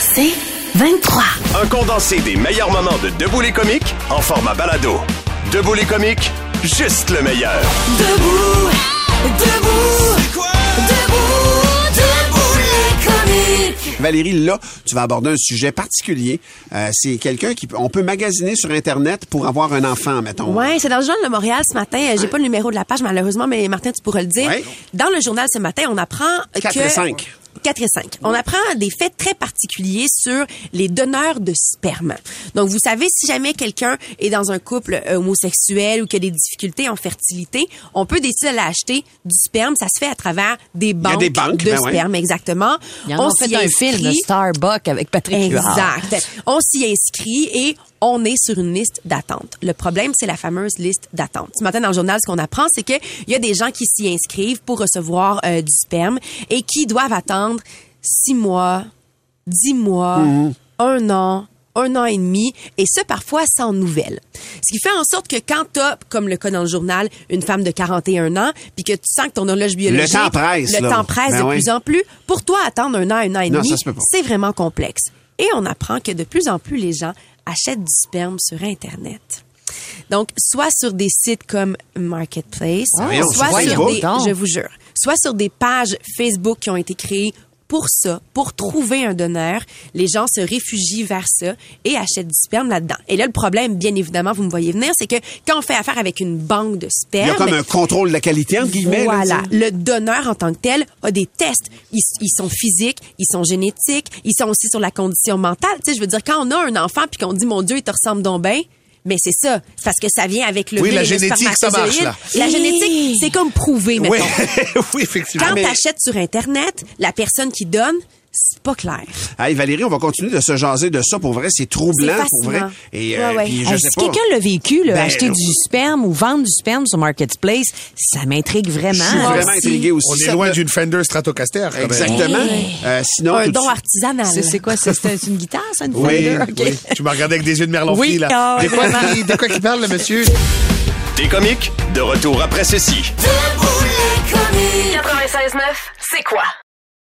C'est 23. Un condensé des meilleurs moments de Debout les comiques en format balado. Debout les comiques, juste le meilleur. Debout, debout, debout, debout les comiques. Valérie, là, tu vas aborder un sujet particulier. Euh, c'est quelqu'un qui... peut- On peut magasiner sur Internet pour avoir un enfant, mettons. Ouais, c'est dans le journal de Montréal ce matin. Euh, J'ai pas le numéro de la page, malheureusement, mais Martin, tu pourras le dire. Ouais. Dans le journal ce matin, on apprend Quatre que... et cinq. 4 et 5. On apprend des faits très particuliers sur les donneurs de sperme. Donc, vous savez, si jamais quelqu'un est dans un couple euh, homosexuel ou qui a des difficultés en fertilité, on peut décider d'aller acheter du sperme. Ça se fait à travers des banques, des banques, de ben ouais. sperme, exactement. Ils en ont s'y fait un film, inscrit. Starbuck, avec Patrick Huard. Exact. On s'y inscrit et on est sur une liste d'attente. Le problème, c'est la fameuse liste d'attente. Ce matin, dans le journal, ce qu'on apprend, c'est qu'il y a des gens qui s'y inscrivent pour recevoir euh, du sperme et qui doivent attendre six mois, dix mois, un an, un an et demi, et ce, parfois, sans nouvelles. Ce qui fait en sorte que quand t'as, comme le cas dans le journal, une femme de 41 ans, puis que tu sens que ton horloge biologique... temps presse, Le là. temps presse Ben de oui. plus en plus. Pour toi, attendre un an, un an et demi, c'est vraiment complexe. Et on apprend que de plus en plus les gens achètent du sperme sur Internet. Donc, soit sur des sites comme Marketplace, voyons, soit sur des, je vous jure, soit sur des pages Facebook qui ont été créées pour ça, pour trouver un donneur. Les gens se réfugient vers ça et achètent du sperme là-dedans. Et là, le problème, bien évidemment, vous me voyez venir, c'est que quand on fait affaire avec une banque de Il sperme, y a comme un contrôle de la qualité, entre guillemets. là, voilà. le donneur en tant que tel a des tests. Ils, ils sont physiques, ils sont génétiques, ils sont aussi sur la condition mentale. Tu sais, je veux dire, quand on a un enfant puis qu'on dit, mon Dieu, il te ressemble donc bien, mais c'est ça. C'est parce que ça vient avec le Oui, la génétique, ça marche, là. La génétique, c'est comme prouvé, mettons. Oui, oui, effectivement. Quand mais- t'achètes sur Internet, la personne qui donne, c'est pas clair. Hey, Valérie, on va continuer de se jaser de ça. Pour vrai, c'est troublant, pour vrai. Et Ouais, ouais. puis, je Hey, sais si quelqu'un l'a vécu, là, Ben, acheter euh, du sperme ou vendre du sperme sur Marketplace, ça m'intrigue vraiment. Je suis vraiment aussi. intrigué aussi. On est Ça loin d'une Fender Stratocaster. Exactement. Euh, sinon, Un don artisanal. C'est quoi? C'est c'est une guitare, ça, une Oui, Fender? Oui, tu m'as regardé avec des yeux de merlon Oui. là. Ah, de, quoi, de quoi qu'il parle, le monsieur? Des comiques, de retour après ceci. Debout les comiques. 96.9, c'est quoi?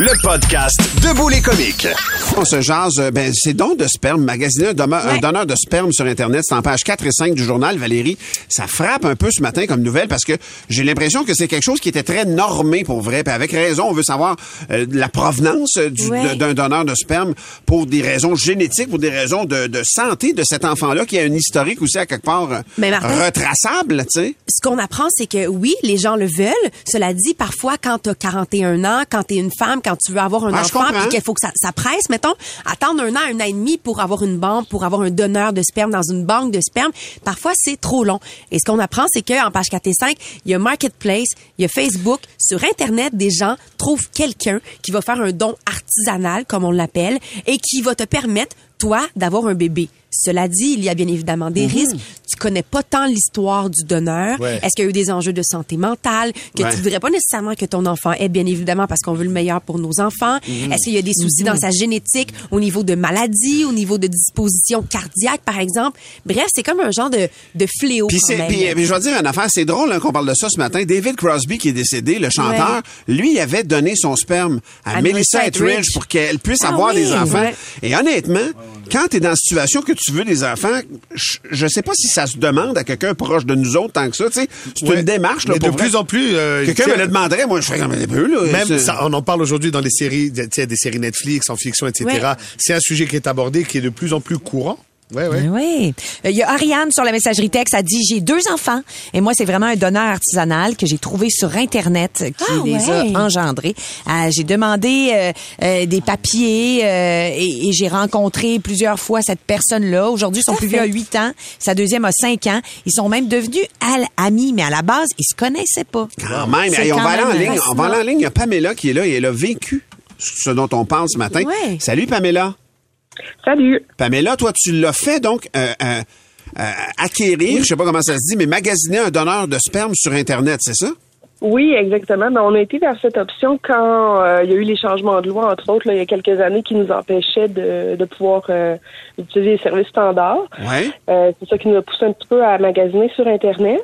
Le podcast Debout les comiques. On se jase, euh, ben, c'est don de sperme. Magasiner un, donneur- un Ouais. donneur de sperme sur Internet, c'est en page 4 et 5 du journal, Valérie. Ça frappe un peu ce matin comme nouvelle parce que j'ai l'impression que c'est quelque chose qui était très normé pour vrai. Puis avec raison, on veut savoir euh, la provenance euh, du- Ouais. de- d'un donneur de sperme pour des raisons génétiques, pour des raisons de, de santé de cet enfant-là qui a un historique aussi à quelque part euh, Mais Martin- retraçable, tu sais. ce qu'on apprend, c'est que oui, les gens le veulent. Cela dit, parfois, quand tu as 41 ans, quand tu es une femme, quand tu veux avoir un Ah, enfant, puis qu'il faut que ça, ça presse, mettons, attendre un an, un an et demi pour avoir une banque, pour avoir un donneur de sperme dans une banque de sperme, parfois, c'est trop long. Et ce qu'on apprend, c'est qu'en page 4 et 5, il y a Marketplace, il y a Facebook. Sur Internet, des gens trouvent quelqu'un qui va faire un don artisanal, comme on l'appelle, et qui va te permettre, toi, d'avoir un bébé. Cela dit, il y a bien évidemment des risques. Tu connais pas tant l'histoire du donneur. Ouais. Est-ce qu'il y a eu des enjeux de santé mentale que Ouais. tu voudrais pas nécessairement que ton enfant ait, bien évidemment, parce qu'on veut le meilleur pour nos enfants? Est-ce qu'il y a des soucis dans sa génétique au niveau de maladie, au niveau de disposition cardiaque, par exemple? Bref, c'est comme un genre de, de fléau Puis, quand c'est, même. puis, je vais dire une affaire, c'est drôle hein, qu'on parle de ça ce matin. David Crosby, qui est décédé, le chanteur, lui, il avait donné son sperme à, À Melissa Etheridge pour qu'elle puisse Ah avoir oui, des enfants. ouais. Et honnêtement, quand tu es dans la situation que tu veux des enfants, je, je sais pas si ça se demande à quelqu'un proche de nous autres tant que ça. tu sais. C'est Ouais. une démarche. Là, Mais de pour vrai. plus en plus, euh, Quelqu'un me le demanderait, moi, je ferais comme un peu. Là, Même ça, on en parle aujourd'hui dans les séries, tu sais, des séries Netflix, en fiction, etc. Ouais. C'est un sujet qui est abordé, qui est de plus en plus courant. Ouais, ouais. Oui. Euh, Il y a Ariane sur la messagerie texte, a dit j'ai deux enfants et moi c'est vraiment un donneur artisanal que j'ai trouvé sur internet euh, qui Ah, les ouais. a engendrés. Euh, j'ai demandé euh, euh, des papiers euh, et, et j'ai rencontré plusieurs fois cette personne-là. Aujourd'hui, son plus vieux a 8 ans, sa deuxième a 5 ans. Ils sont même devenus amis, mais à la base, ils se connaissaient pas. Quand même. Hey, on quand va aller en ligne. On va aller en ligne. Il y a Pamela qui est là et elle a vécu ce dont on parle ce matin. Ouais. Salut, Pamela. Salut. Pamela, toi, tu l'as fait, donc, euh, euh, euh, acquérir, je sais pas comment ça se dit, mais magasiner un donneur de sperme sur Internet, c'est ça? Oui, exactement. Ben, on a été vers cette option quand euh, il y a eu les changements de loi, entre autres, là, il y a quelques années, qui nous empêchaient de, de pouvoir euh, utiliser les services standards. Ouais. Euh, c'est ça qui nous a poussé un petit peu à magasiner sur Internet.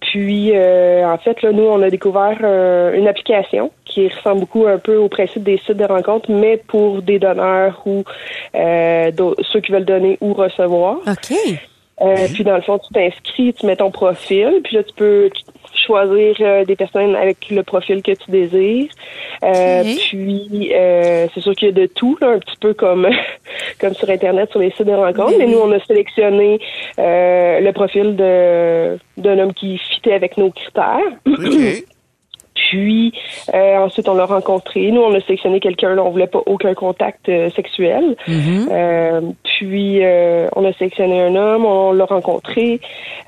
Puis, en fait, là, nous, on a découvert une application qui ressemble beaucoup un peu au principe des sites de rencontres, mais pour des donneurs ou euh, ceux qui veulent donner ou recevoir. OK. Euh, Puis dans le fond, tu t'inscris, tu mets ton profil, puis là tu peux choisir euh, des personnes avec le profil que tu désires. Euh. Puis euh, c'est sûr qu'il y a de tout, là, un petit peu comme comme sur internet sur les sites de rencontres. Oui, Mais oui. nous, on a sélectionné euh, le profil de d'un homme qui fitait avec nos critères. OK. Puis euh, ensuite, on l'a rencontré. Nous, on a sélectionné quelqu'un. Là, on voulait pas aucun contact euh, sexuel. Euh, puis euh, on a sélectionné un homme. On l'a rencontré.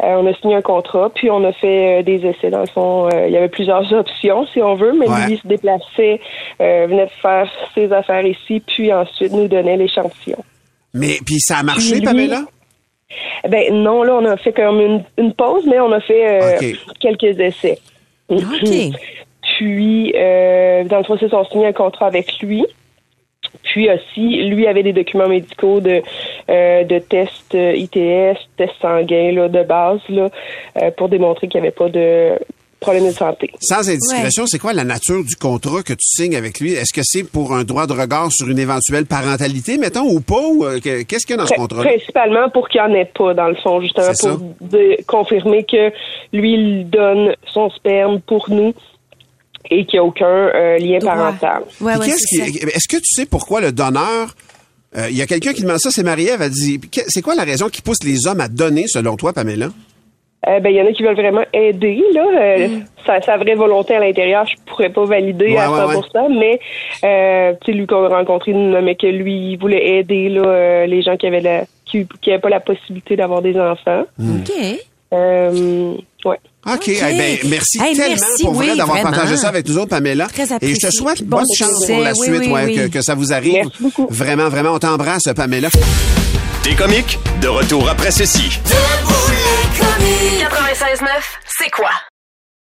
Euh, on a signé un contrat. Puis on a fait des essais. Dans le fond, Euh, il y avait plusieurs options, si on veut. Mais Ouais. lui, il se déplaçait, euh, venait faire ses affaires ici. Puis ensuite, nous donnait l'échantillon. Mais, puis ça a marché, lui- Pamela? Ben non, là, on a fait comme une, une pause, mais on a fait euh, quelques essais. OK. Puis, euh, dans le processus, on a signé un contrat avec lui. Puis aussi, lui avait des documents médicaux de, euh, de tests euh, ITS, tests sanguins là, de base là, euh, pour démontrer qu'il n'y avait pas de problème de santé. Sans indiscrétion, c'est quoi la nature du contrat que tu signes avec lui? Est-ce que c'est pour un droit de regard sur une éventuelle parentalité, mettons, ou pas? Ou, euh, que- Qu'est-ce qu'il y a dans ce contrat? Principalement pour qu'il n'y en ait pas, dans le fond, justement, pour de- confirmer que lui, il donne son sperme pour nous et qu'il n'y a aucun euh, lien parental. Ouais, ouais, qu'est-ce. Est-ce que tu sais pourquoi le donneur... euh, Il y a quelqu'un qui demande ça, c'est Marie-Ève, elle dit... C'est quoi la raison qui pousse les hommes à donner, selon toi, Pamela? Euh, ben, il y en a qui veulent vraiment aider, là. Euh, sa, sa vraie volonté à l'intérieur, je pourrais pas valider Ouais, à ouais, 100%, mais, euh, tu sais, lui qu'on a rencontré, nommait que lui, il voulait aider, là, euh, les gens qui avaient la, qui, qui avaient pas la possibilité d'avoir des enfants. OK. Euh, ouais. OK. Eh ben, merci Hey, tellement merci, pour vrai oui, d'avoir partagé ça avec nous autres, Pamela. Très Et je te apprécié. souhaite Bon bonne chance succès. pour la Oui, suite, oui, ouais, oui. Que, que ça vous arrive. Merci beaucoup. Vraiment, vraiment, on t'embrasse, Pamela. T'es comique? De retour après ceci. 96.9, c'est quoi?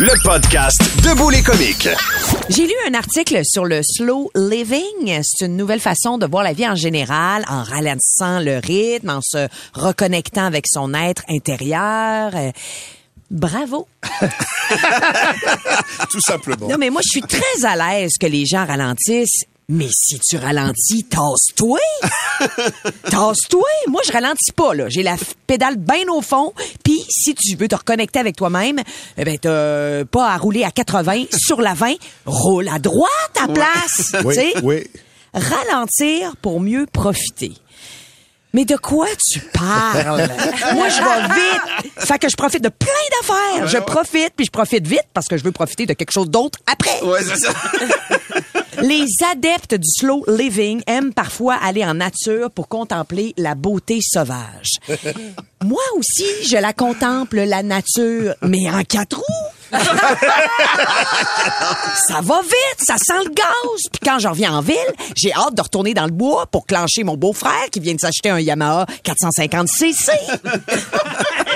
Le podcast Debout les comiques. J'ai lu un article sur le slow living. C'est une nouvelle façon de voir la vie en général, en ralentissant le rythme, en se reconnectant avec son être intérieur. Euh, bravo. Tout simplement. Non, mais moi, je suis très à l'aise que les gens ralentissent. Mais si tu ralentis, tasse-toi! tasse-toi! Moi, je ralentis pas, là. J'ai la pédale bien au fond. Puis, si tu veux te reconnecter avec toi-même, eh ben, t'as pas à rouler à 80 sur la 20. Roule à droite à place! Oui. Ralentir pour mieux profiter. Mais de quoi tu parles? Moi, je vais vite. Fait que je profite de plein d'affaires. Je profite, puis je profite vite parce que je veux profiter de quelque chose d'autre après. Ouais, c'est ça. Les adeptes du slow living aiment parfois aller en nature pour contempler la beauté sauvage. Moi aussi, je la contemple, la nature, mais en quatre roues. ça va vite, ça sent le gaz. Puis quand je reviens en ville, j'ai hâte de retourner dans le bois pour clencher mon beau-frère qui vient de s'acheter un Yamaha 450cc.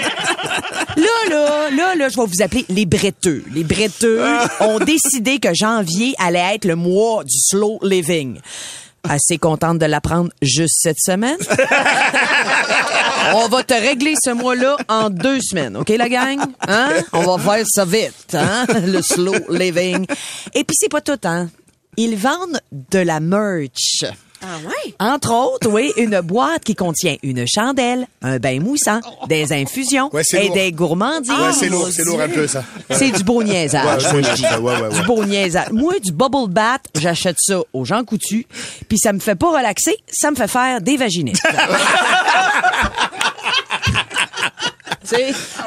Là, là, je vais vous appeler les bretteux. Les bretteux ont décidé que janvier allait être le mois du slow living. Assez contente de l'apprendre juste cette semaine. On va te régler ce mois-là en deux semaines, OK, la gang? Hein? On va faire ça vite, hein? Le slow living. Et puis, c'est pas tout, hein? Ils vendent de la merch. Ah ouais? Entre autres, oui, une boîte qui contient une chandelle, un bain moussant, des infusions Ouais, et lourd. des gourmandises. Ouais, c'est lourd, c'est lourd un peu, ça. C'est du beau niaisage, Ouais, moi, ouais, je dis. ouais, ouais, ouais, Du beau niaisage. Moi, du bubble bath, j'achète ça aux gens coutus, puis ça me fait pas relaxer, ça me fait faire des vaginettes.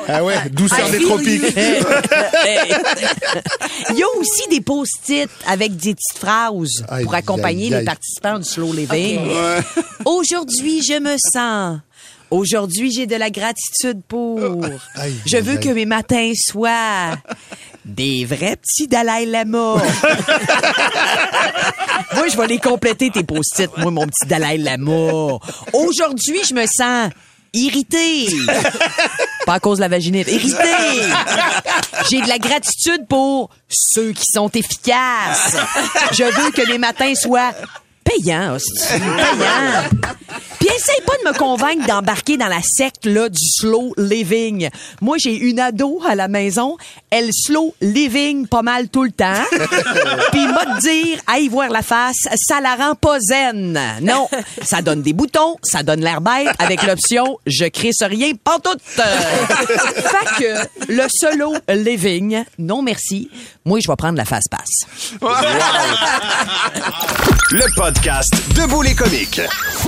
Ah ouais, douceur I des tropiques. Il y a aussi des post-it avec des petites phrases pour accompagner les participants du slow living. Aujourd'hui, je me sens. Aujourd'hui, j'ai de la gratitude pour. Aïe, je veux que mes matins soient des vrais petits Dalai Lama. moi, je vais les compléter, tes post-it. Moi, mon petit Dalai Lama. Aujourd'hui, je me sens irritée. Pas à cause de la vaginite. Irritée. J'ai de la gratitude pour ceux qui sont efficaces. Je veux que les matins soient payants, hostie, payants. Puis essaye pas de me convaincre d'embarquer dans la secte là, du slow living. Moi, j'ai une ado à la maison. Elle slow living pas mal tout le temps. Puis m'a de dire, aille voir la face, ça la rend pas zen. Non, ça donne des boutons, ça donne l'air bête avec l'option je crisse rien pantoute. fait que le solo living, non merci. Moi, je vais prendre la face passe. Le podcast Debout les comiques.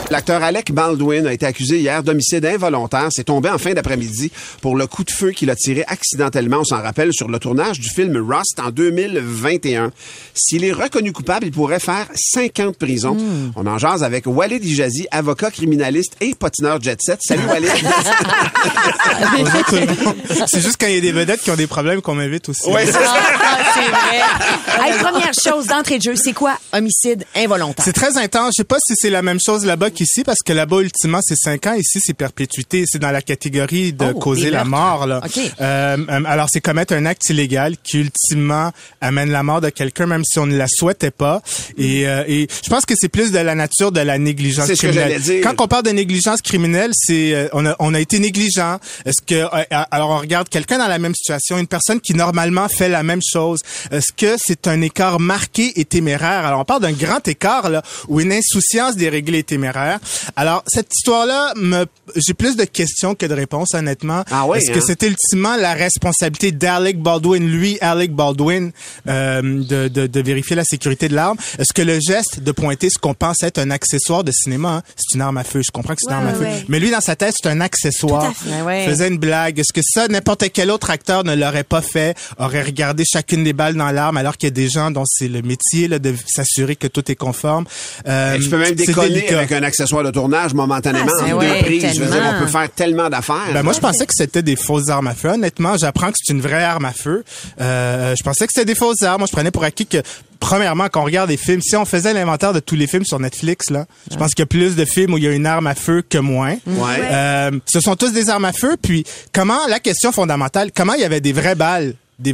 L'acteur Alec Baldwin a été accusé hier d'homicide involontaire. C'est tombé en fin d'après-midi pour le coup de feu qu'il a tiré accidentellement, on s'en rappelle, sur le tournage du film Rust en 2021. S'il est reconnu coupable, il pourrait faire 5 ans de prison. On en jase avec Walid Ijazi, avocat criminaliste et patineur jet set. Salut Walid. C'est juste quand il y a des vedettes qui ont des problèmes qu'on m'invite aussi. Ouais, c'est ça. Ah, vrai. Hey, première chose d'entrée de jeu, c'est quoi? Homicide involontaire? Très intense. Je sais pas si c'est la même chose là-bas qu'ici, parce que là-bas, ultimement, c'est 5 ans. Ici, c'est perpétuité. C'est dans la catégorie de Oh, causer la mort. Là. OK. Euh, euh, alors, c'est commettre un acte illégal qui, ultimement, amène la mort de quelqu'un, même si on ne la souhaitait pas. Et, euh, et je pense que c'est plus de la nature de la négligence C'est ce que criminelle. dire. Quand on parle de négligence criminelle, c'est euh, on, a, on a été négligent. Est-ce que euh, alors on regarde quelqu'un dans la même situation, une personne qui normalement fait la même chose. Est-ce que c'est un écart marqué et téméraire? Alors on parle d'un grand écart là où une insouciance déréglée est téméraire. Alors cette histoire-là, me j'ai plus de questions que de réponses honnêtement. Ah oui, Est-ce que hein? c'est ultimement la responsabilité d'Alec Baldwin, lui Alec Baldwin, euh, de, de, de vérifier la sécurité de l'arme Est-ce que le geste de pointer ce qu'on pense être un accessoire de cinéma, hein, c'est une arme à feu. Je comprends que c'est une Ouais, arme à feu, ouais, mais lui dans sa tête c'est un accessoire. Tout à fait. Ouais. Faisait une blague. Est-ce que ça n'importe quel autre acteur ne l'aurait pas fait, aurait regardé chacune des balles dans l'arme alors qu'il y a des gens dont c'est le métier là, de s'assurer que tout est conforme? Euh, tu peux même délicat. avec un accessoire de tournage momentanément Ah, en ouais, deux prises. Je veux dire, tellement. on peut faire tellement d'affaires. Ben moi je pensais que c'était des fausses armes à feu. Honnêtement, j'apprends que c'est une vraie arme à feu. Euh, je pensais que c'était des fausses armes. Moi je prenais pour acquis que premièrement quand on regarde des films, si on faisait l'inventaire de tous les films sur Netflix là, je pense qu'il y a plus de films où il y a une arme à feu que moins. Ouais. Euh, ce sont tous des armes à feu. Puis comment la question fondamentale, comment il y avait des vraies balles, des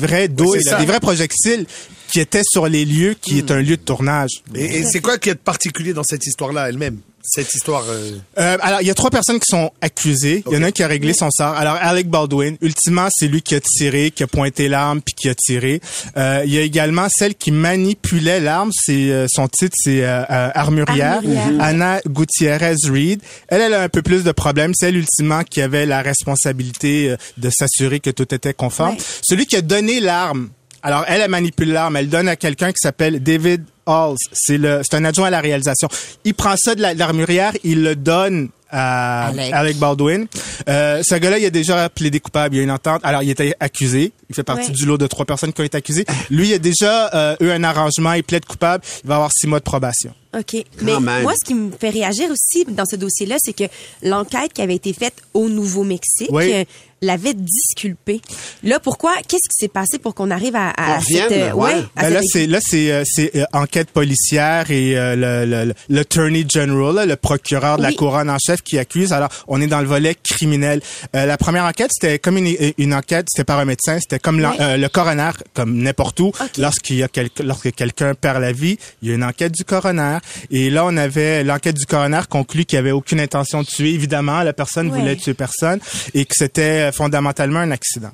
c'est ça. des vrais projectiles qui étaient sur les lieux qui est un lieu de tournage. Et, et c'est quoi qui est particulier dans cette histoire-là elle-même? Cette histoire. euh, Euh, alors, il y a trois personnes qui sont accusées. Il y en a un qui a réglé son sort. Alors, Alec Baldwin, ultimement, c'est lui qui a tiré, qui a pointé l'arme, puis qui a tiré. Euh, il y a également celle qui manipulait l'arme. C'est euh, son titre, c'est euh, euh, armurière. Armurière. Anna Gutiérrez Reed. Elle, elle a un peu plus de problèmes. C'est elle, ultimement, qui avait la responsabilité euh, de s'assurer que tout était conforme. Ouais. Celui qui a donné l'arme, alors elle, elle manipule l'arme. Elle donne à quelqu'un qui s'appelle David Halls. C'est le, c'est un adjoint à la réalisation. Il prend ça de la- de l'armurière, il le donne à Alec. Alec, Baldwin. Euh, ce gars-là, il a déjà plaidé coupable. Il y a une entente. Alors, il était accusé. Il fait partie Ouais. du lot de trois personnes qui ont été accusées. Lui, il a déjà euh, eu un arrangement. Il plaide coupable. Il va avoir six mois de probation. OK. Mais même. moi, ce qui me fait réagir aussi dans ce dossier-là, c'est que l'enquête qui avait été faite au Nouveau-Mexique, Oui. L'avait disculpé. Là, pourquoi? Qu'est-ce qui s'est passé pour qu'on arrive à, à On cette... euh, ouais. à Ben là, c'est là, c'est euh, c'est euh, enquête policière et euh, le- le- le- l'attorney general, là, le procureur de la Oui. couronne en chef qui accuse. Alors, on est dans le volet criminel. Euh, la première enquête, c'était comme une, une enquête, c'était par un médecin, c'était comme Ouais. euh, le coroner, comme n'importe où. Lorsqu'il y a quel- lorsque quelqu'un perd la vie, il y a une enquête du coroner. Et là, on avait l'enquête du coroner conclut qu'il y avait aucune intention de tuer. Évidemment, la personne Ouais. voulait tuer personne et que c'était euh, fondamentalement un accident.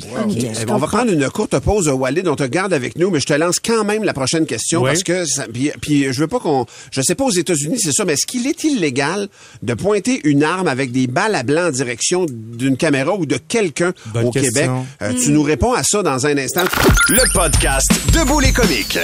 Je Eh on va prendre une courte pause, Walid. On te garde avec nous, mais je te lance quand même la prochaine question Oui. parce que ça, puis, puis je veux pas qu'on, je sais pas aux États-Unis, c'est ça, mais est-ce qu'il est illégal de pointer une arme avec des balles à blanc en direction d'une caméra ou de quelqu'un au question. Québec? Euh, Tu nous réponds à ça dans un instant. Le podcast Debout les comiques.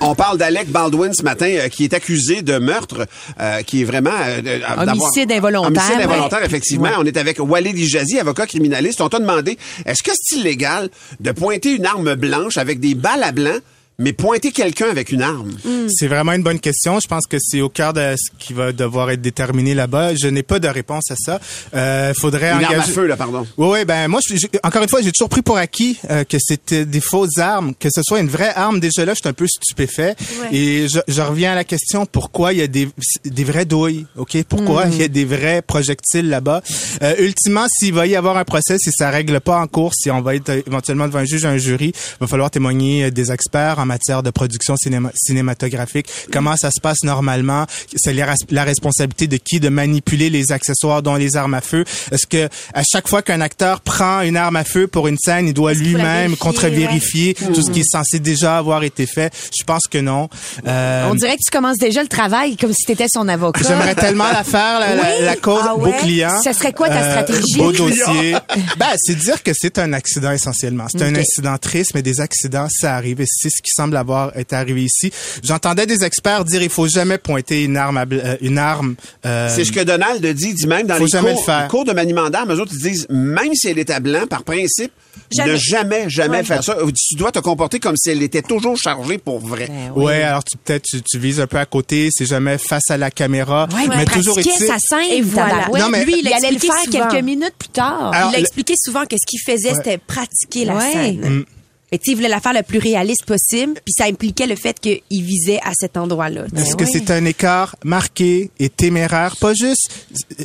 On parle d'Alec Baldwin ce matin, euh, qui est accusé de meurtre, euh, qui est vraiment euh, de- Homicide involontaire. Homicide involontaire, Ouais. effectivement. Ouais. On est avec Walid Ijazi, avocat criminaliste. On t'a demandé, est-ce que c'est illégal de pointer une arme blanche avec des balles à blanc, mais pointer quelqu'un avec une arme? C'est vraiment une bonne question. Je pense que c'est au cœur de ce qui va devoir être déterminé là-bas. Je n'ai pas de réponse à ça. Euh, faudrait Une arme engager... à feu, là, pardon. Oui, oui, ben moi, je- encore une fois, j'ai toujours pris pour acquis euh, que c'était des fausses armes, que ce soit une vraie arme. Déjà là, je suis un peu stupéfait. Ouais. Et je, je reviens à la question pourquoi il y a des, des vraies douilles, ok? Pourquoi il y a des vrais projectiles là-bas? Euh, Ultimement, s'il va y avoir un procès, si ça règle pas en cours, si on va être euh, éventuellement devant un juge, un jury, il va falloir témoigner euh, des experts en matière de production cinéma- cinématographique. Comment ça se passe normalement? C'est la, res- la responsabilité de qui de manipuler les accessoires, dont les armes à feu? Est-ce que à chaque fois qu'un acteur prend une arme à feu pour une scène, il doit lui-même vérifier, contre-vérifier tout ce qui est censé déjà avoir été fait? Je pense que non. Euh, On dirait que tu commences déjà le travail comme si tu étais son avocat. J'aimerais tellement la faire, la, Oui? la cause Ah beau client. Ça serait quoi ta Euh, stratégie? Beau Beau dossier. ben, c'est dire que c'est un accident essentiellement. C'est un incident triste, mais des accidents, ça arrive. Et c'est ce qui semble avoir été arrivé ici. J'entendais des experts dire il faut jamais pointer une arme, à euh, une arme. euh, C'est ce que Donald dit, dit même dans les cours, le les cours de maniement d'armes, eux autres, ils disent, même si elle est à blanc, par principe, Jamais. ne jamais, jamais Ouais. faire ça. Tu dois te comporter comme si elle était toujours chargée pour vrai. Ouais, alors tu peut-être tu, tu vises un peu à côté, c'est jamais face à la caméra, Ouais, mais mais toujours est-il- sa scène, Et voilà. Non, mais- Lui, il il allait le faire souvent. quelques minutes plus tard. Alors, il a le- expliqué souvent que ce qu'il faisait, Ouais. c'était pratiquer la Ouais. scène. Mm. Sais, il voulait la faire le plus réaliste possible, puis ça impliquait le fait qu'il visait à cet endroit-là. Est-ce que c'est un écart marqué et téméraire? Pas juste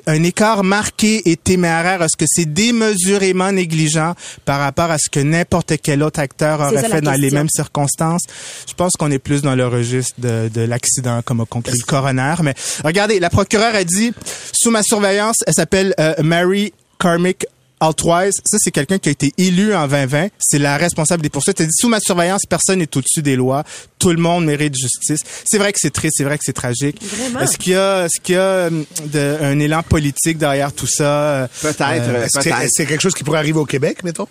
un écart marqué et téméraire. Est-ce que c'est démesurément négligent par rapport à ce que n'importe quel autre acteur aurait ça fait dans les mêmes circonstances? Je pense qu'on est plus dans le registre de, de l'accident, comme a conclu le coroner. Mais regardez, la procureure a dit, sous ma surveillance, elle s'appelle euh, Mary Carmick Altwise, ça c'est quelqu'un qui a été élu en 2020, c'est la responsable des poursuites. Elle dit sous ma surveillance, personne n'est au-dessus des lois, tout le monde mérite justice. C'est vrai que c'est triste, c'est vrai que c'est tragique. Vraiment? Est-ce qu'il y a est-ce qu'il y a hum, de- un élan politique derrière tout ça? Peut-être, euh, Est-ce que c'est- c'est quelque chose qui pourrait arriver au Québec, mettons?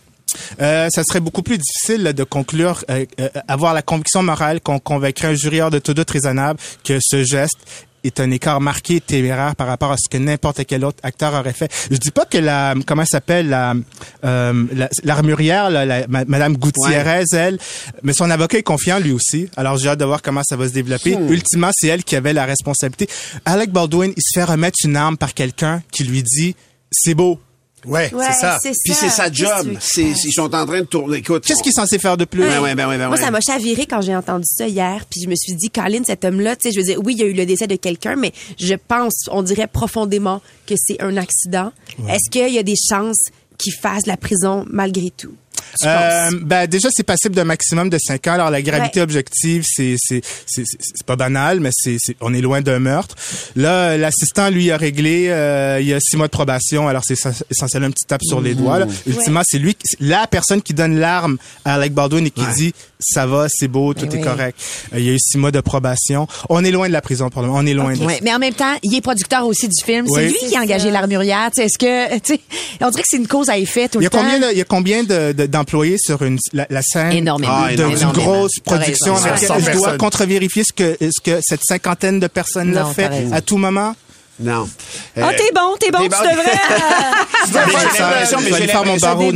euh, ça serait beaucoup plus difficile là, de conclure, euh, euh, avoir la conviction morale qu'on convaincrait un jury hors de tout doute raisonnable que ce geste est un écart marqué téméraire par rapport à ce que n'importe quel autre acteur aurait fait. Je dis pas que la comment s'appelle la euh, la- l'armurière là, la- ma- madame Gutiérrez elle mais son avocat est confiant lui aussi. Alors j'ai hâte de voir comment ça va se développer. Hmm. Ultimement, c'est elle qui avait la responsabilité. Alec Baldwin, il se fait remettre une arme par quelqu'un qui lui dit c'est beau. Ouais, Ouais, c'est ça. c'est Puis c'est sa job. C'est, ils sont en train de tourner. Écoute. Qu'est-ce qu'il est censé faire de plus? Ben ouais, ben ouais, ben Moi, ouais. ça m'a chaviré quand j'ai entendu ça hier, puis je me suis dit, Colin, cet homme-là, tu sais, je veux dire, oui, il y a eu le décès de quelqu'un, mais je pense, on dirait profondément que c'est un accident. Est-ce qu'il y a des chances qu'il fasse la prison malgré tout? Euh, ben déjà c'est passible d'un maximum de 5 ans. Alors la gravité Ouais. objective c'est c'est c'est pas banal mais c'est c'est- on est loin d'un meurtre. Là l'assistant lui a réglé euh, il y a 6 mois de probation. Alors c'est essen- essentiellement un petit tape sur les doigts. Là. Ultimement c'est lui qui- la personne qui donne l'arme à Alec Baldwin et qui dit ça va, c'est beau, tout Eh est oui. correct. Euh, il y a eu 6 mois de probation. On est loin de la prison pour le moment. On est loin de Ouais, mais en même temps, il est producteur aussi du film. C'est Oui. lui qui a engagé l'armurière. Tu sais, Est-ce que, tu sais, on dirait que c'est une cause à effet tout Il y le a temps. combien de, il y a combien de- de- d'employés sur une la, la scène? Énormément. Ah, énormément. d'une grosse production raison. avec 100 laquelle je dois contre-vérifier ce que ce que cette cinquantaine de personnes là Non, fait à tout moment? Non. Ah, Euh, t'es bon, t'es bon, tu devrais. Faire mon barreau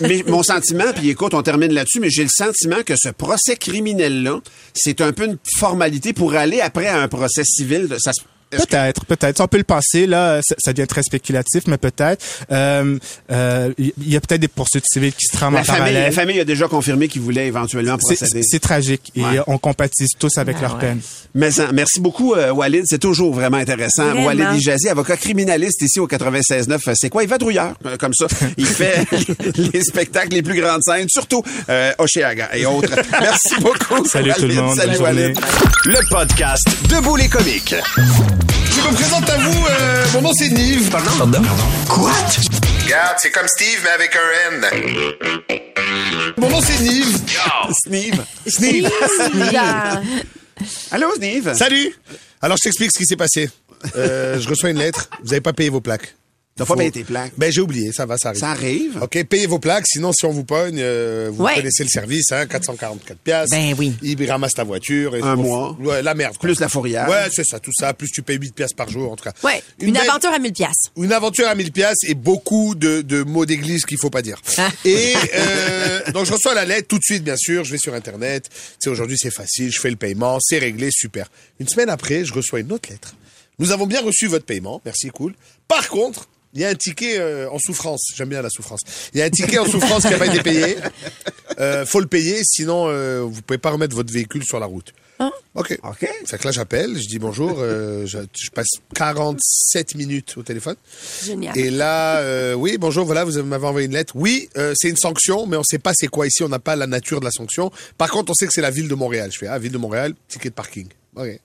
mais mon sentiment, puis écoute, on termine là-dessus, mais j'ai le sentiment que ce procès criminel-là, c'est un peu une formalité pour aller après à un procès civil. Ça se- Peut-être, peut-être. Ça, On peut le passer. Là, ça, ça devient très spéculatif, mais peut-être. Euh, euh, Il y a peut-être des poursuites civiles qui se trament La en famille, la famille a déjà confirmé qu'ils voulaient éventuellement C'est- procéder. C'est tragique et Ouais. on compatise tous avec Ah leur ouais. peine. Mais ça, merci beaucoup, euh, Walid. C'est toujours vraiment intéressant. Vraiment. Walid Ijazi, avocat criminaliste ici au 96.9. Euh, C'est quoi? Il vadrouilleur, euh, comme ça. Il fait les, les spectacles les plus grandes scènes, surtout euh, Oceaga et autres. Merci beaucoup. Salut tout le Walid. monde, Salut, Walid. Le podcast Debout les comiques. Je me présente à vous, euh, mon nom c'est Nive. Pardon? Quoi? Regarde, c'est comme Steve, mais avec un N. Mon nom c'est Nive. Sneeve. Sneeve. Allô, Sneeve? Salut. Alors, je t'explique ce qui s'est passé. Euh, je reçois une lettre. Vous n'avez pas payé vos plaques. T'as pas Faut- payé tes plaques? Ben, j'ai oublié. Ça va, ça arrive. Ça arrive? OK, payez vos plaques. Sinon, si on vous pogne, euh, vous Ouais. connaissez le service, hein, 444 piastres. Ben oui. Il ramasse ta voiture. Et Un mois. Ouais, la merde. quoi. Plus la fourrière. Ouais, c'est ça, tout ça. Plus tu payes 8 piastres par jour, en tout cas. Ouais, une, belle- aventure à 1000 pièces. Une aventure à 1000 piastres et beaucoup de, de mots d'église qu'il faut pas dire. Et euh, donc je reçois la lettre tout de suite, bien sûr. Je vais sur Internet. Tu sais, aujourd'hui c'est facile. Je fais le paiement, c'est réglé, super. Une semaine après, je reçois une autre lettre. Nous avons bien reçu votre paiement, merci, cool. Par contre, il y a un ticket euh, en souffrance. J'aime bien la souffrance. Il y a un ticket en souffrance qui n'a pas été payé. Euh, faut le payer, sinon euh, vous pouvez pas remettre votre véhicule sur la route. Ok. Ok. Fait que là, j'appelle, je dis bonjour, euh, je, je passe 47 minutes au téléphone. Génial. Et là, euh, oui, bonjour, voilà, vous m'avez envoyé une lettre. Oui, c'est une sanction, mais on sait pas c'est quoi ici, on n'a pas la nature de la sanction. Par contre, on sait que c'est la ville de Montréal. Je fais, ah, ville de Montréal, ticket de parking. Ok.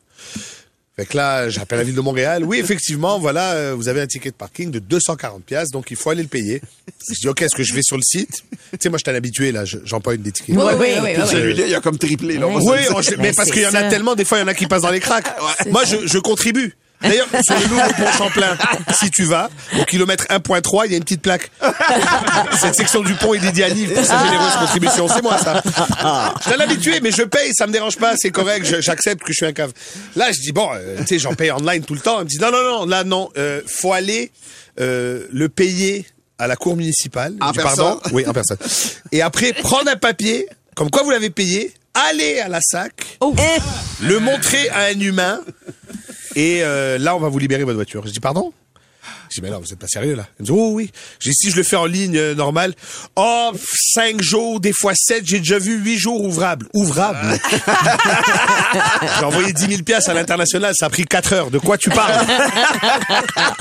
Fait que là, j'appelle la ville de Montréal. Oui, effectivement, voilà, euh, vous avez un ticket de parking de 240 pièces, donc il faut aller le payer. Je dis, OK, est-ce que je vais sur le site? Tu sais, moi, je suis un habitué, là, je- j'empoigne des tickets. Oui, oui, oui, oui, oui. Celui-là, il a comme triplé. Là, Oui, on- mais Mais parce qu'il y en a tellement, des fois, il y en a qui passent dans les cracks. Moi, je, je contribue. D'ailleurs, sur le nouveau pont Champlain, si tu vas, au kilomètre 1.3, il y a une petite plaque. Cette section du pont est dédiée à Nive pour sa généreuse contribution. C'est moi, ça. Je suis habitué, mais je paye, ça me dérange pas, c'est correct, j'accepte que je suis un cave. Là, je dis, bon, euh, tu sais, j'en paye online tout le temps. Il me dit, non, non, non, là, non, euh, faut aller euh, le payer à la cour municipale. En dis, Pardon? personne? Oui, en personne. Et après, prendre un papier, comme quoi vous l'avez payé, aller à la SAC, le montrer à un humain, et euh, là, on va vous libérer votre voiture. Je dis, pardon? Je dis, mais non, vous êtes pas sérieux, là. Il me dit, oh oui. J'ai dit, si je le fais en ligne euh, normal, oh, cinq jours, des fois sept, j'ai déjà vu huit jours ouvrables. Ouvrables? j'ai envoyé 10 000 piastres à l'international, ça a pris quatre heures. De quoi tu parles?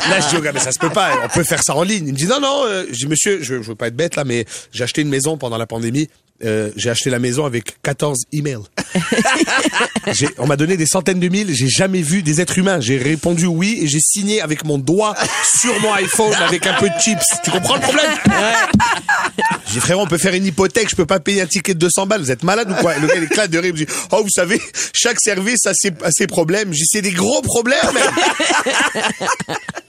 là, je dis, gars, mais ça se peut pas, on peut faire ça en ligne. Il me dit, non, non, euh, je dis, monsieur, je, je veux pas être bête, là, mais j'ai acheté une maison pendant la pandémie. Euh, j'ai acheté la maison avec 14 emails. On m'a donné des centaines de mille, j'ai jamais vu des êtres humains. J'ai répondu oui et j'ai signé avec mon doigt sur mon iPhone avec un peu de chips. Tu comprends le problème? J'ai dit frérot, on peut faire une hypothèque, je peux pas payer un ticket de 200 balles. Vous êtes malade ou quoi? Le gars il éclate de rire, il me dit "Oh, vous savez, chaque service a ses, a ses problèmes." J'ai dit "C'est des gros problèmes."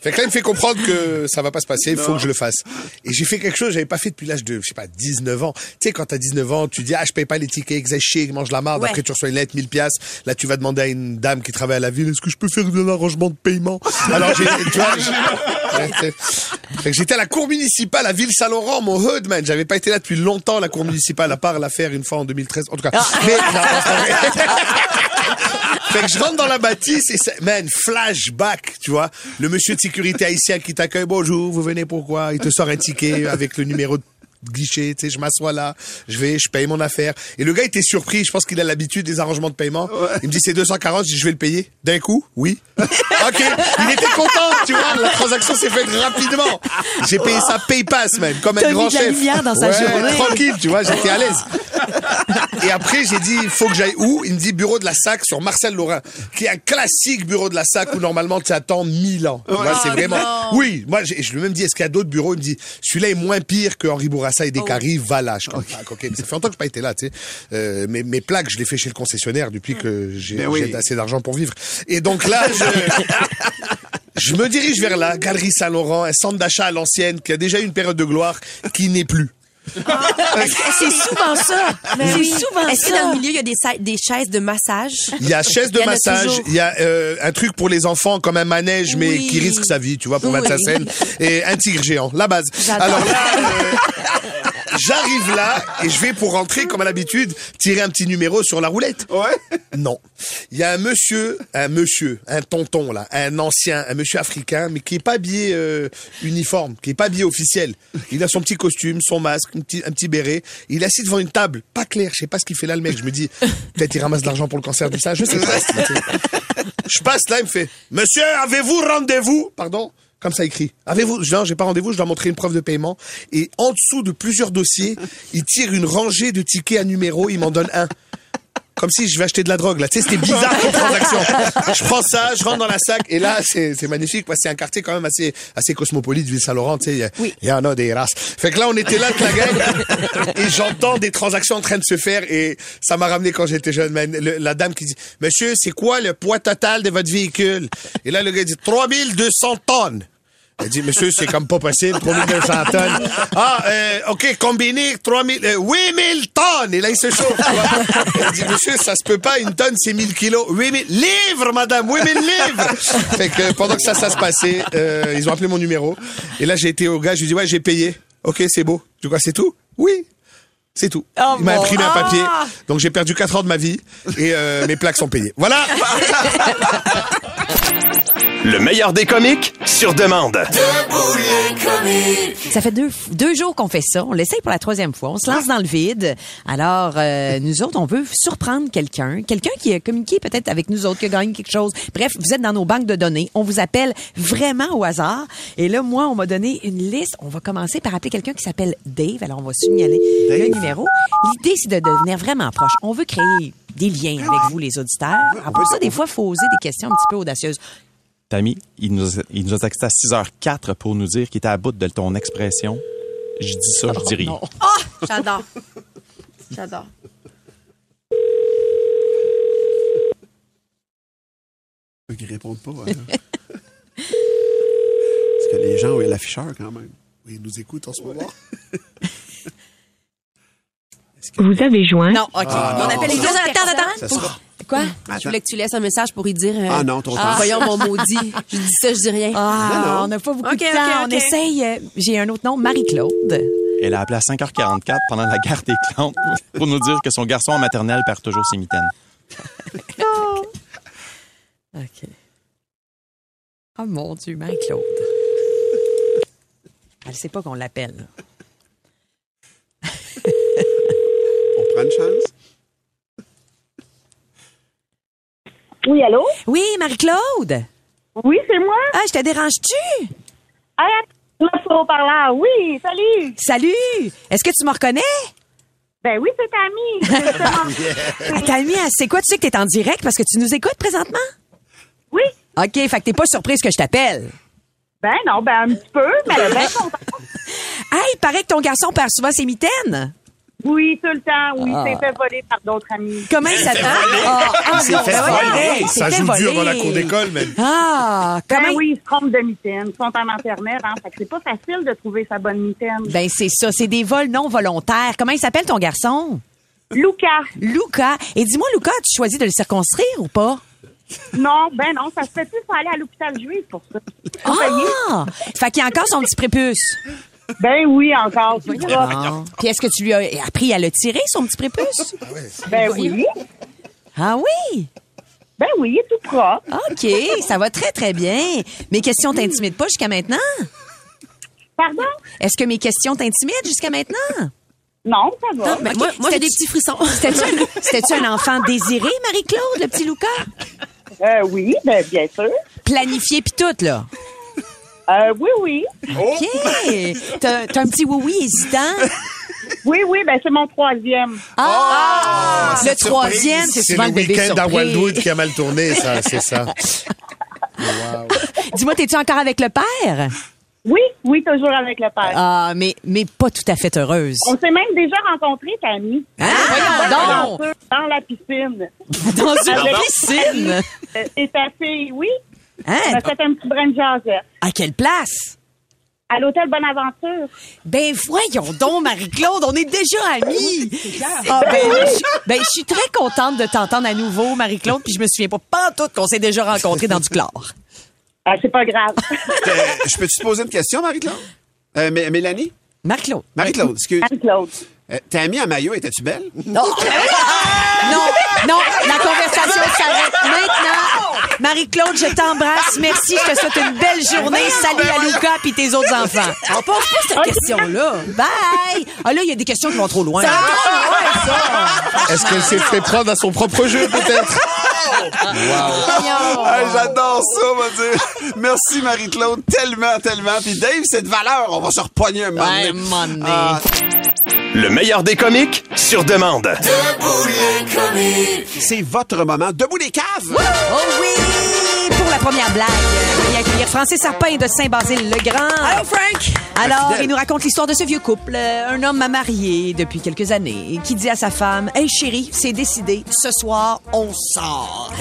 Fait que là, il me fait comprendre que ça va pas se passer, il faut que je le fasse. Et j'ai fait quelque chose que j'avais pas fait depuis l'âge de, je sais pas, 19 ans. Tu sais, quand t'as 19 ans, tu dis, ah, je paye pas les tickets, chier, mange la marde. Ouais. Après, tu reçois une lettre, 1000 piastres. Là, tu vas demander à une dame qui travaille à la ville, est-ce que je peux faire un arrangement de paiement? Alors, j'ai, tu vois, j'ai- fait que j'étais à la cour municipale à Ville-Saint-Laurent, mon hood, man. J'avais pas été là depuis longtemps, la cour municipale, à part l'affaire une fois en 2013. En tout cas. Mais, non, Fait que je rentre dans la bâtisse et c'est, man, flashback, tu vois. Le monsieur de sécurité haïtien qui t'accueille, bonjour, vous venez pourquoi? Il te sort un ticket avec le numéro de guichet, tu sais, je m'assois là, je vais, je paye mon affaire. Et le gars était surpris, je pense qu'il a l'habitude des arrangements de paiement. Il me dit c'est 240, je dis je vais le payer. D'un coup, oui. ok, il était content, tu vois, la transaction s'est faite rapidement. J'ai payé ça PayPass, même, comme un grand mis de la chef. lumière dans sa Ouais, journée. Tranquille, tu vois, j'étais à l'aise. Et après, j'ai dit, il faut que j'aille où? Il me dit bureau de la SAC sur Marcel Laurin, qui est un classique bureau de la SAC où normalement tu attends 1000 ans. C'est vraiment. Oui, moi, je lui ai même dit, est-ce qu'il y a d'autres bureaux? Il me dit, celui-là est moins pire que Henri Bourassa et Descaries, va là. Je comme, Ah, ok, mais ça fait longtemps que je pas été là, tu sais. Euh, mes, mes plaques, je les fais chez le concessionnaire depuis que j'ai oui. assez d'argent pour vivre. Et donc là, je, je me dirige vers là, Galerie Saint-Laurent, un centre d'achat à l'ancienne qui a déjà eu une période de gloire qui n'est plus. C'est souvent ça. Mais C'est oui. souvent Est-ce que dans le milieu, il y a des, des chaises de massage? Il y a chaise de Il y massage, il y a euh, un truc pour les enfants comme un manège mais Oui. qui risque sa vie, tu vois, pour Oui. mettre sa scène, et un tigre géant, la base. J'adore. Alors là, euh, j'arrive là et je vais pour rentrer comme à l'habitude tirer un petit numéro sur la roulette. Ouais. Non. Il y a un monsieur, un monsieur, un tonton là, un ancien, un monsieur africain, mais qui est pas habillé euh, uniforme, qui est pas habillé officiel. Il a son petit costume, son masque, un petit, un petit béret. Il est assis devant une table, pas clair. Je sais pas ce qu'il fait là le mec. Je me dis, peut-être il ramasse de l'argent pour le cancer du sein. Je sais pas. Je passe là, il me fait, Monsieur, avez-vous rendez-vous Pardon comme ça écrit. Avez-vous Non, j'ai pas rendez-vous, je dois montrer une preuve de paiement. Et en dessous de plusieurs dossiers, il tire une rangée de tickets à numéro, il m'en donne un. Comme si je vais acheter de la drogue, là. Tu sais, c'était bizarre comme transaction. Je prends ça, je rentre dans la sac, et là, c'est magnifique, parce que c'est un quartier quand même assez, assez cosmopolite, Ville-Saint-Laurent, tu sais. il y en a des races. Fait que là, on était là avec la gang, et j'entends des transactions en train de se faire, et ça m'a ramené quand j'étais jeune. la dame qui dit, Monsieur, c'est quoi le poids total de votre véhicule? Et là, le gars dit, 3200 tonnes. Elle dit, monsieur, c'est comme pas possible, 3200 tonnes. Ah, euh, OK, combiné, 3000, euh, 8000 tonnes. Et là, il se chauffe. Elle dit, monsieur, ça se peut pas, une tonne, c'est 1000 kilos. 8000 livres, madame, 8000 livres. Fait que pendant que ça, ça se passait, euh, ils ont appelé mon numéro. Et là, j'ai été au gars, je lui ai dit, ouais, j'ai payé. OK, c'est beau. Dis, quoi, c'est tout? Oui. C'est tout. Oh, il m'a bon. imprimé un papier. Ah. Donc, j'ai perdu 4 ans de ma vie et euh, mes plaques sont payées. Voilà. Le meilleur des comiques sur demande. Ça fait deux, deux jours qu'on fait ça. On l'essaye pour la troisième fois. On se lance dans le vide. Alors, euh, nous autres, on veut surprendre quelqu'un. Quelqu'un qui a communiqué peut-être avec nous autres, qui a gagné quelque chose. Bref, vous êtes dans nos banques de données. On vous appelle vraiment au hasard. Et là, moi, on m'a donné une liste. On va commencer par appeler quelqu'un qui s'appelle Dave. Alors, on va signaler le numéro. L'idée, c'est de devenir vraiment proche. On veut créer des liens avec vous, les auditeurs. Alors, pour ça, des fois, il faut oser des questions un petit peu audacieuses. Tammy, il nous, a- il nous a texté à 6h04 pour nous dire qu'il était à bout de ton expression. Je dis ça, je dis rien. Oh, j'adore. J'adore. Ceux qui répondent pas. hein. Parce que les gens ont eu l'afficheur quand même. Ils nous écoutent en ce moment. Vous avez joint. Non, OK. Ah, on non, appelle les deux Attends, attends, Quoi? Attends. Je voulais que tu laisses un message pour y dire. euh, Ah non, trop tard. Voyons mon maudit. Je dis ça, je dis rien. Ah, Non, non. on n'a pas beaucoup Ok, de ok, temps. On essaye. euh, J'ai un autre nom, Marie-Claude. Elle a appelé à 5h44 pendant la garde des plantes pour nous dire que son garçon en maternelle perd toujours ses mitaines. OK. Oh mon Dieu, Marie-Claude. Elle sait pas qu'on l'appelle. Chance? Oui, allô? Oui, Marie-Claude? Oui, c'est moi? Ah, je te dérange-tu? Ah, là, faut parler. Oui, salut. Salut. Est-ce que tu me reconnais? Ben oui, c'est Tammy. Attends, Mia, c'est quoi? Tu sais que t'es en direct parce que tu nous écoutes présentement? Oui. OK, fait que t'es pas surprise que je t'appelle. Ben non, ben un petit peu, mais elle est bien contente. Hey, il paraît que ton garçon perd souvent ses mitaines. Oui, tout le temps. Oui, Ah. c'est fait voler par d'autres amis. Comment il s'appelle? Ah, ah, Il fait ben voler. Ça joue dur dans la cour d'école, même. Ah, Ben comment oui, ils se trompent de mitaine. Ils sont en maternelle, hein. Fait que c'est pas facile de trouver sa bonne mitaine. Ben c'est ça, c'est des vols non volontaires. Comment il s'appelle ton garçon? Luca. Luca. Et dis-moi, Luca, as-tu choisi de le circonscrire ou pas? Non, ben non, ça se fait plus faut aller à l'hôpital juif pour ça. Ah! Fait qu'il a encore son petit prépuce. Ben oui, encore. tout ça. Ah. Puis est-ce que tu lui as appris à le tirer, son petit prépuce? Ben oui. Ah oui? Ben oui, il est tout propre. OK, ça va très, très bien. Mes questions t'intimident pas jusqu'à maintenant? Pardon? Est-ce que mes questions t'intimident jusqu'à maintenant? Non, ça va. Non, ben, moi, moi j'ai des petits frissons. C'était-tu un, c'était-tu un enfant désiré, Marie-Claude, le petit Luca? Euh, oui, ben bien sûr. Planifié puis tout, là. Euh, oui, oui. OK. T'as, t'as un petit oui-oui hésitant? Oui, oui, ben c'est mon troisième. Ah! le Cette troisième, c'est souvent le le bébé week-end à surpris. Wildwood qui a mal tourné, ça, c'est ça. Dis-moi, t'es-tu encore avec le père? Oui, oui, toujours avec le père. Ah, mais, mais pas tout à fait heureuse. On s'est même déjà rencontrés, Camille. Hein? Voyons donc! Dans la piscine. Dans une piscine? Euh, Et ta fille, oui. Hein? On a fait un petit brin de jasette. À quelle place? À l'hôtel Bonaventure. Ben voyons donc, Marie-Claude, on est déjà amis. Ah, ben, je, ben, je suis très contente de t'entendre à nouveau, Marie-Claude, puis je me souviens pas pas tout qu'on s'est déjà rencontrés dans du chlore. Ah, c'est pas grave. Euh, je peux-tu te poser une question, Marie-Claude? Euh, Mé- Mélanie? Marc-Claude. Marie-Claude, excuse. Marie-Claude. Euh, Ta amie à maillot, étais-tu belle? Non. non, non, la conversation s'arrête maintenant. Marie-Claude, je t'embrasse. Merci. Je te souhaite une belle journée. Salut à Luca puis tes autres enfants. On pose pas cette question-là. Bye. Ah là, il y a des questions qui vont trop loin. Ça. Est-ce qu'elle s'est fait prendre à son propre jeu, peut-être? Ah, J'adore ça, on va dire. Merci, Marie-Claude, tellement, tellement. Puis Dave, cette valeur, on va se repogner un moment donné. Ah, Le meilleur des comiques sur demande. C'est votre moment. Debout les caves! Oh oui! Pour la première blague, on va y accueillir Francis Sarpin de Saint-Basile-le-Grand. Allô, Frank? Alors, il nous raconte l'histoire de ce vieux couple. Euh, Un homme m'a marié depuis quelques années qui dit à sa femme Hey chérie, c'est décidé, ce soir, on sort.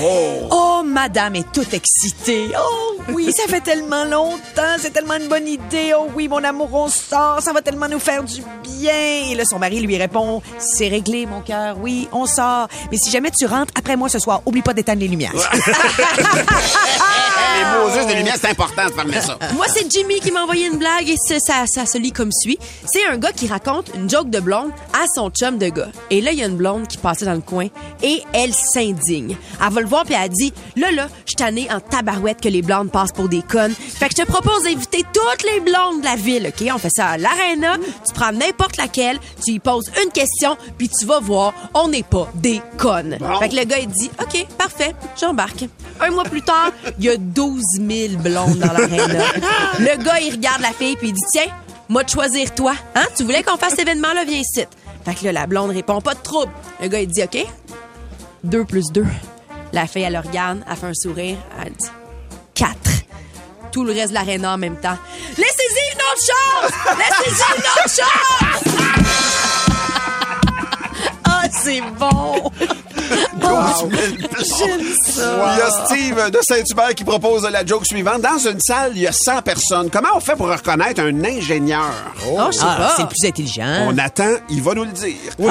Oh, madame est toute excitée. Oh oui, ça fait tellement longtemps, c'est tellement une bonne idée. Oh oui, mon amour, on sort, ça va tellement nous faire du bien. Et là, son mari lui répond C'est réglé, mon cœur, oui, on sort. Mais si jamais tu rentres après moi ce soir, oublie pas d'éteindre les lumières. Les mots juste de lumière, c'est important de ça. Moi, c'est Jimmy qui m'a envoyé une blague et ça, ça, se lit comme suit. C'est un gars qui raconte une joke de blonde à son chum de gars. Et là, il y a une blonde qui passait dans le coin et elle s'indigne. Elle va le voir puis elle dit Là, là, je tannée en tabarouette que les blondes passent pour des connes. Fait que je te propose d'inviter toutes les blondes de la ville, OK? On fait ça à l'aréna. Tu prends n'importe laquelle, tu lui poses une question puis tu vas voir, on n'est pas des connes. Fait que le gars, il dit OK, parfait, j'embarque. Un mois plus tard, il y a 12 000 blondes dans l'aréna. Le gars, il regarde la fille puis il dit Tiens, moi de choisir toi. Hein? Tu voulais qu'on fasse cet événement-là, viens ici. Fait que là, la blonde répond Pas de trouble. Le gars, il dit OK. 2 plus 2. La fille, elle le regarde, elle fait un sourire, elle dit 4. Tout le reste de l'aréna en même temps. Laissez-y une autre chance! Laissez-y une autre chance! Ah, c'est bon! 12 000 J'aime ça. Il y a Steve de Saint-Hubert qui propose la joke suivante. Dans une salle, il y a 100 personnes. Comment on fait pour reconnaître un ingénieur? Oh, je sais Ah, pas. c'est le plus intelligent. On attend, il va nous le dire.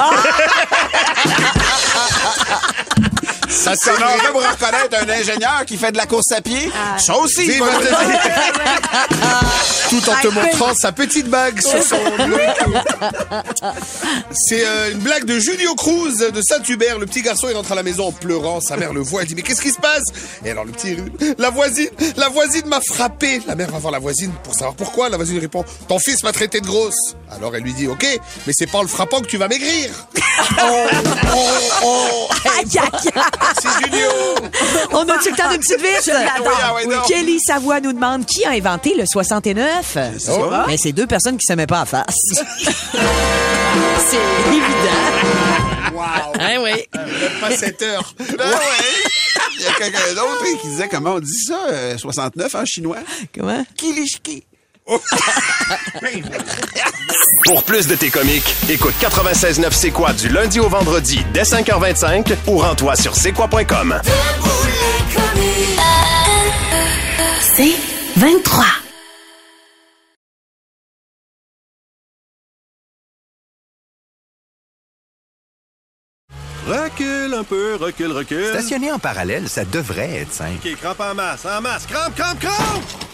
Ça, c'est vrai. pour reconnaître un ingénieur qui fait de la course à pied? Ça aussi, il va le dire. Tout en te montrant sa petite bague sur son C'est euh, une blague de Julio Cruz de Saint-Hubert. Le petit garçon, il rentre à la maison en pleurant. Sa mère le voit. Elle dit, mais qu'est-ce qui se passe? Et alors, le petit, la voisine, la voisine m'a frappé. La mère va voir la voisine pour savoir pourquoi. La voisine répond, ton fils m'a traité de grosse. Alors, elle lui dit, ok, mais c'est pas en le frappant que tu vas maigrir. Oh, oh, oh. Aïe, aïe, aïe. C'est Julio. On a-tu le temps d'une petite vite? Oui, ah ouais, non. Kelly Savoie nous demande qui a inventé le 69. ça. Mais c'est deux personnes qui se mettent pas à face. c'est évident. Wow. Hein, oui. Même pas 7 heures. Ben ouais. Il y a quelqu'un d'autre qui disait comment on dit ça, euh, 69 en chinois? Comment? Kilishki. Pour plus de tes comiques, écoute 96.9 C'est quoi du lundi au vendredi dès 5h25 ou rends-toi sur c'est quoi.com. C'est 23. Recule un peu, recule, recule. Stationner en parallèle, ça devrait être simple. OK, crampe en masse, en masse, crampe, crampe, crampe!